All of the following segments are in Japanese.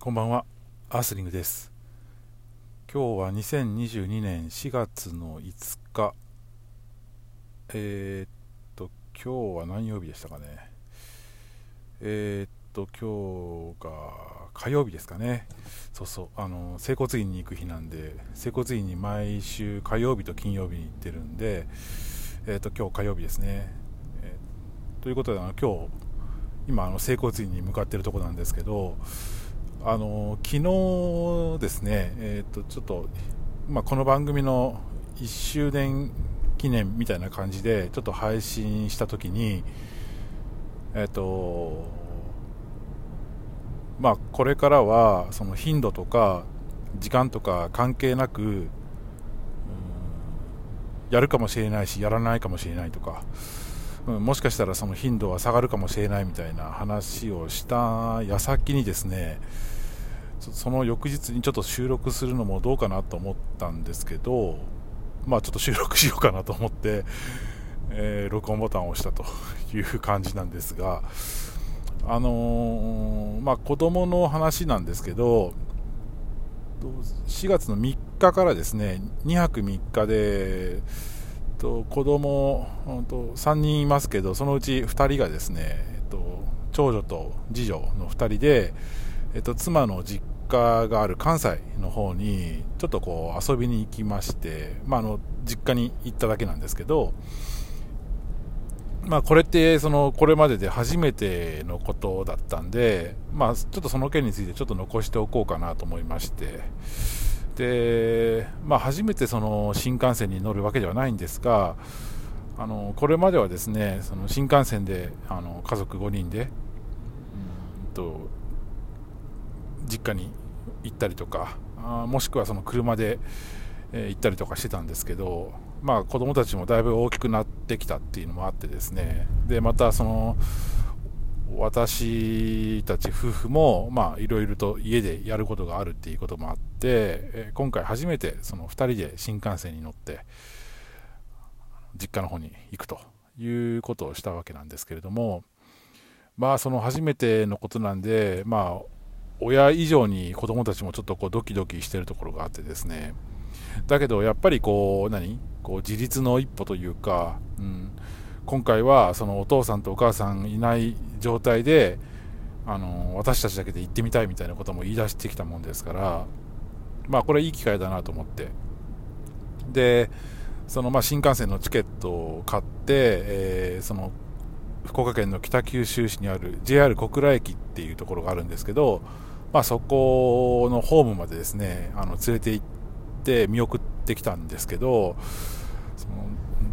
こんばんは、アースリングです。今日は2022年4月の5日。えー、っと、今日は何曜日でしたかね。えー、っと、今日が火曜日ですかね。そうそう、あの、整骨院に行く日なんで、整骨院に毎週火曜日と金曜日に行ってるんで、えー、っと、今日火曜日ですね。えーということで、あの今日、今、あの整骨院に向かってるとこなんですけど、あの昨日ですね、えー、とちょっと、まあ、この番組の1周年記念みたいな感じでちょっと配信したときに、えっ、とまあ、これからはその頻度とか時間とか関係なく、やるかもしれないしやらないかもしれないとか、うんもしかしたらその頻度は下がるかもしれないみたいな話をした矢先にですねその翌日にちょっと収録するのもどうかなと思ったんですけどまあちょっと収録しようかなと思って、えー録音ボタンを押したという感じなんですがあのーまあ子供の話なんですけど4月の3日からですね2泊3日でと子供うんと3人いますけどそのうち2人がですね、えっと、長女と次女の2人で、えっと、妻の実家がある関西の方にちょっとこう遊びに行きまして、まあ、あの実家に行っただけなんですけど、まあ、これってそのこれまでで初めてのことだったんで、まあ、ちょっとその件についてちょっと残しておこうかなと思いまして。でまあ、初めてその新幹線に乗るわけではないんですがあのこれまではですねその新幹線であの家族5人でうんと実家に行ったりとかあもしくはその車で、え行ったりとかしてたんですけど、まあ、子供たちもだいぶ大きくなってきたっていうのもあってですね。でまたその私たち夫婦もまあいろいろと家でやることがあるっていうこともあって、え今回初めてその2人で新幹線に乗って実家の方に行くということをしたわけなんですけれどもまあその初めてのことなんでまあ親以上に子供たちもちょっとこうドキドキしてるところがあってですね。だけどやっぱりこう何？こう自立の一歩というか、うん、今回はそのお父さんとお母さんいない状態であの私たちだけで行ってみたいみたいなことも言い出してきたもんですからまあこれいい機会だなと思って。でそのまあ新幹線のチケットを買って、えーその福岡県の北九州市にある JR 小倉駅っていうところがあるんですけど、まあ、そこのホームまでですねあの連れて行って見送ってきたんですけどその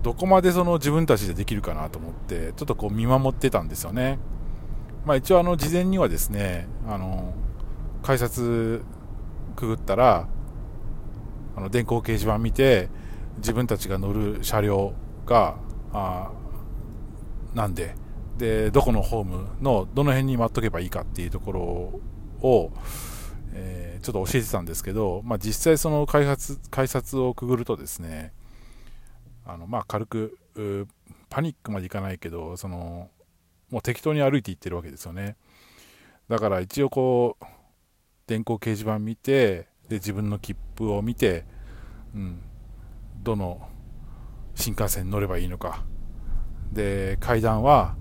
どこまでその自分たちでできるかなと思ってちょっとこう見守ってたんですよね、まあ、一応あの事前にはですねあの改札くぐったらあの電光掲示板見て自分たちが乗る車両があなんででどこのホームのどの辺に待っとけばいいかっていうところを、えーちょっと教えてたんですけど、まあ、実際その開発改札をくぐるとですねあのまあ軽くパニックまでいかないけどそのもう適当に歩いていってるわけですよね。だから一応こう電光掲示板見てで自分の切符を見て、うん、どの新幹線に乗ればいいのかで階段は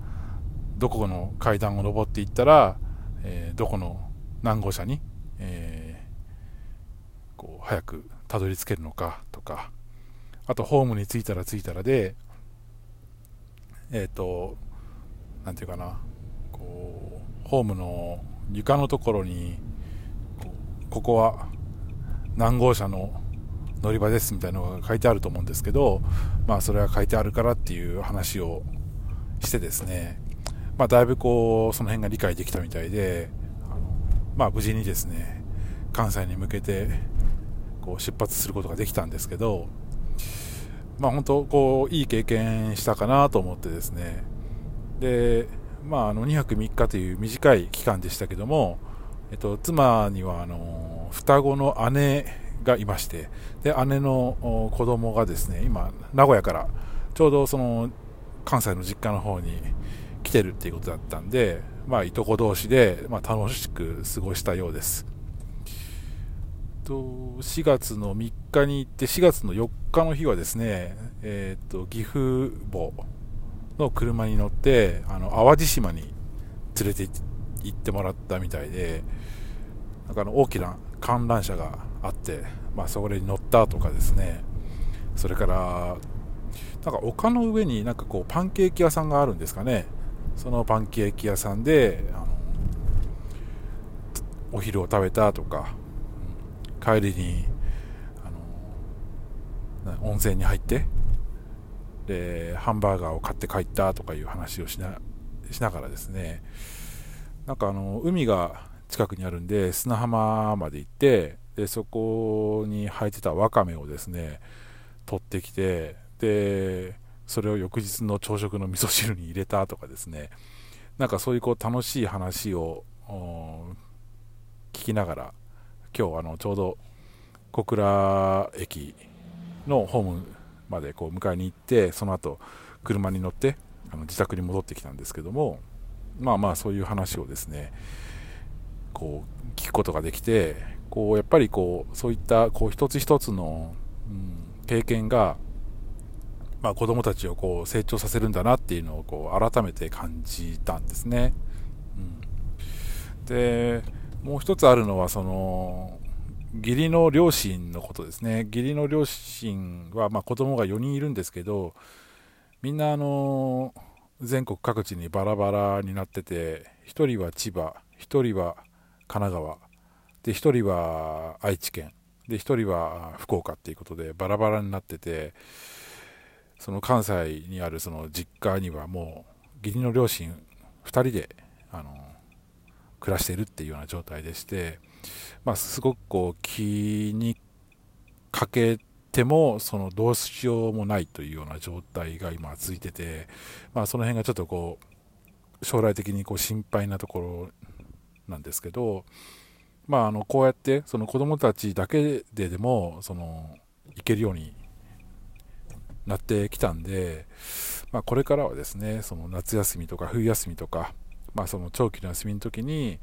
どこの階段を上っていったら、えーどこの何号車に、えーこう早くたどり着けるのかとかあとホームに着いたら着いたらでえっ、となんていうかなこうホームの床のところにここは何号車の乗り場ですみたいなのが書いてあると思うんですけど、まあ、それは書いてあるからっていう話をしてですね、まあ、だいぶこうその辺が理解できたみたいで、まあ、無事にですね関西に向けてこう出発することができたんですけど、まあ、本当こういい経験したかなと思ってですね。で、まあ、あの2泊3日という短い期間でしたけども、えっと、妻にはあの双子の姉がいましてで姉の子供がですね今名古屋からちょうどその関西の実家の方に来てるっていうことだったんで、まあ、いとこ同士で、まあ、楽しく過ごしたようです。と4月の3日に行って4月の4日の日はですね、えー、と岐阜母の車に乗ってあの淡路島に連れて行ってもらったみたいでなんかあの大きな観覧車があって、まあ、そこに乗ったとかですね。それからなんか丘の上になんかこうパンケーキ屋さんがあるんですかね。そのパンケーキ屋さんであのお昼を食べたとか、帰りにあの温泉に入ってでハンバーガーを買って帰ったとかいう話をしなしながらですね。なんかあの海が近くにあるんで砂浜まで行ってでそこに生えてたわかめをですね取ってきてでそれを翌日の朝食の味噌汁に入れたとかですね。なんかそういうこう楽しい話を聞きながら今日あのちょうど小倉駅のホームまでこう迎えに行ってその後車に乗ってあの自宅に戻ってきたんですけどもまあまあそういう話をですねこう聞くことができてこうやっぱりこうそういったこう一つ一つの、うん、経験がまあ、子供たちをこう成長させるんだなっていうのをこう改めて感じたんですね。うん、でもう一つあるのはその義理の両親のことですね義理の両親は、まあ、子供が4人いるんですけどみんなあの全国各地にバラバラになってて1人は千葉1人は神奈川で1人は愛知県。で1人は福岡っていうことでバラバラになっててその関西にあるその実家にはもう義理の両親2人であの暮らしているっていうような状態でして、まあ、すごくこう気にかけてもそのどうしようもないというような状態が今続いてて、まあ、その辺がちょっとこう将来的にこう心配なところなんですけど、まあ、あのこうやってその子供たちだけででもその行けるようになってきたんで、まあ、これからはですねその夏休みとか冬休みとか、まあ、その長期の休みの時に、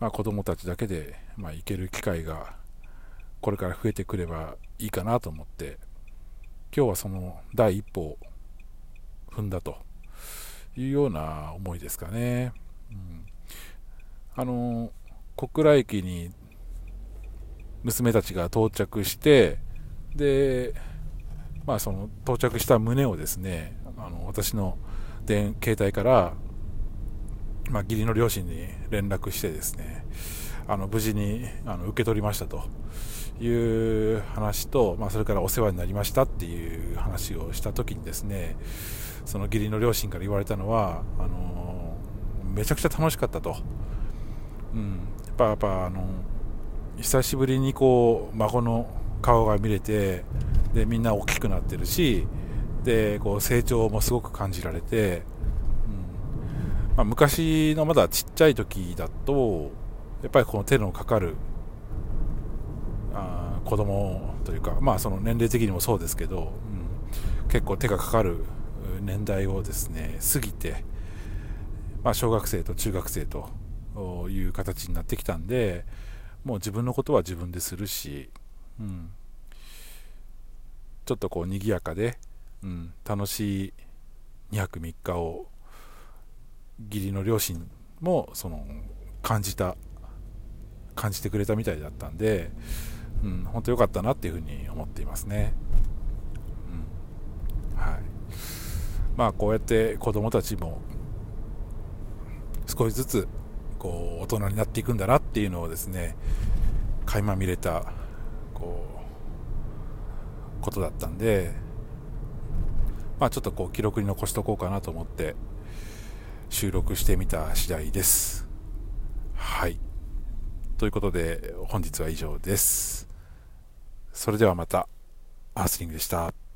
まあ、子供たちだけで、まあ、行ける機会がこれから増えてくればいいかなと思って今日はその第一歩を踏んだというような思いですかね。うん、あの小倉駅に娘たちが到着してでまあ、その到着した旨をですねあの私の電携帯から、まあ、義理の両親に連絡してですねあの無事にあの受け取りましたという話と、まあ、それからお世話になりましたっていう話をした時にですねその義理の両親から言われたのはあのめちゃくちゃ楽しかったと、うん、やっぱやっぱあの久しぶりにこう孫の顔が見れてでみんな大きくなってるしでこう成長もすごく感じられて、うん。まあ、昔のまだちっちゃい時だとやっぱりこの手のかかるあ子供というか、まあ、その年齢的にもそうですけど、うん、結構手がかかる年代をですね過ぎて、まあ、小学生と中学生とという形になってきたんでもう自分のことは自分でするし、うん、ちょっとこう賑やかで、うん、楽しい2泊3日を義理の両親もその感じた感じてくれたみたいだったんで、うん、本当良かったなっていうふうに思っていますね。うん、はい。まあこうやって子供たちも少しずつこう大人になっていくんだなっていうのをですね垣間見れたこうことだったんで、まあ、ちょっとこう記録に残しとこうかなと思って収録してみた次第です。はい。ということで本日は以上です。それではまた、アースリングでした。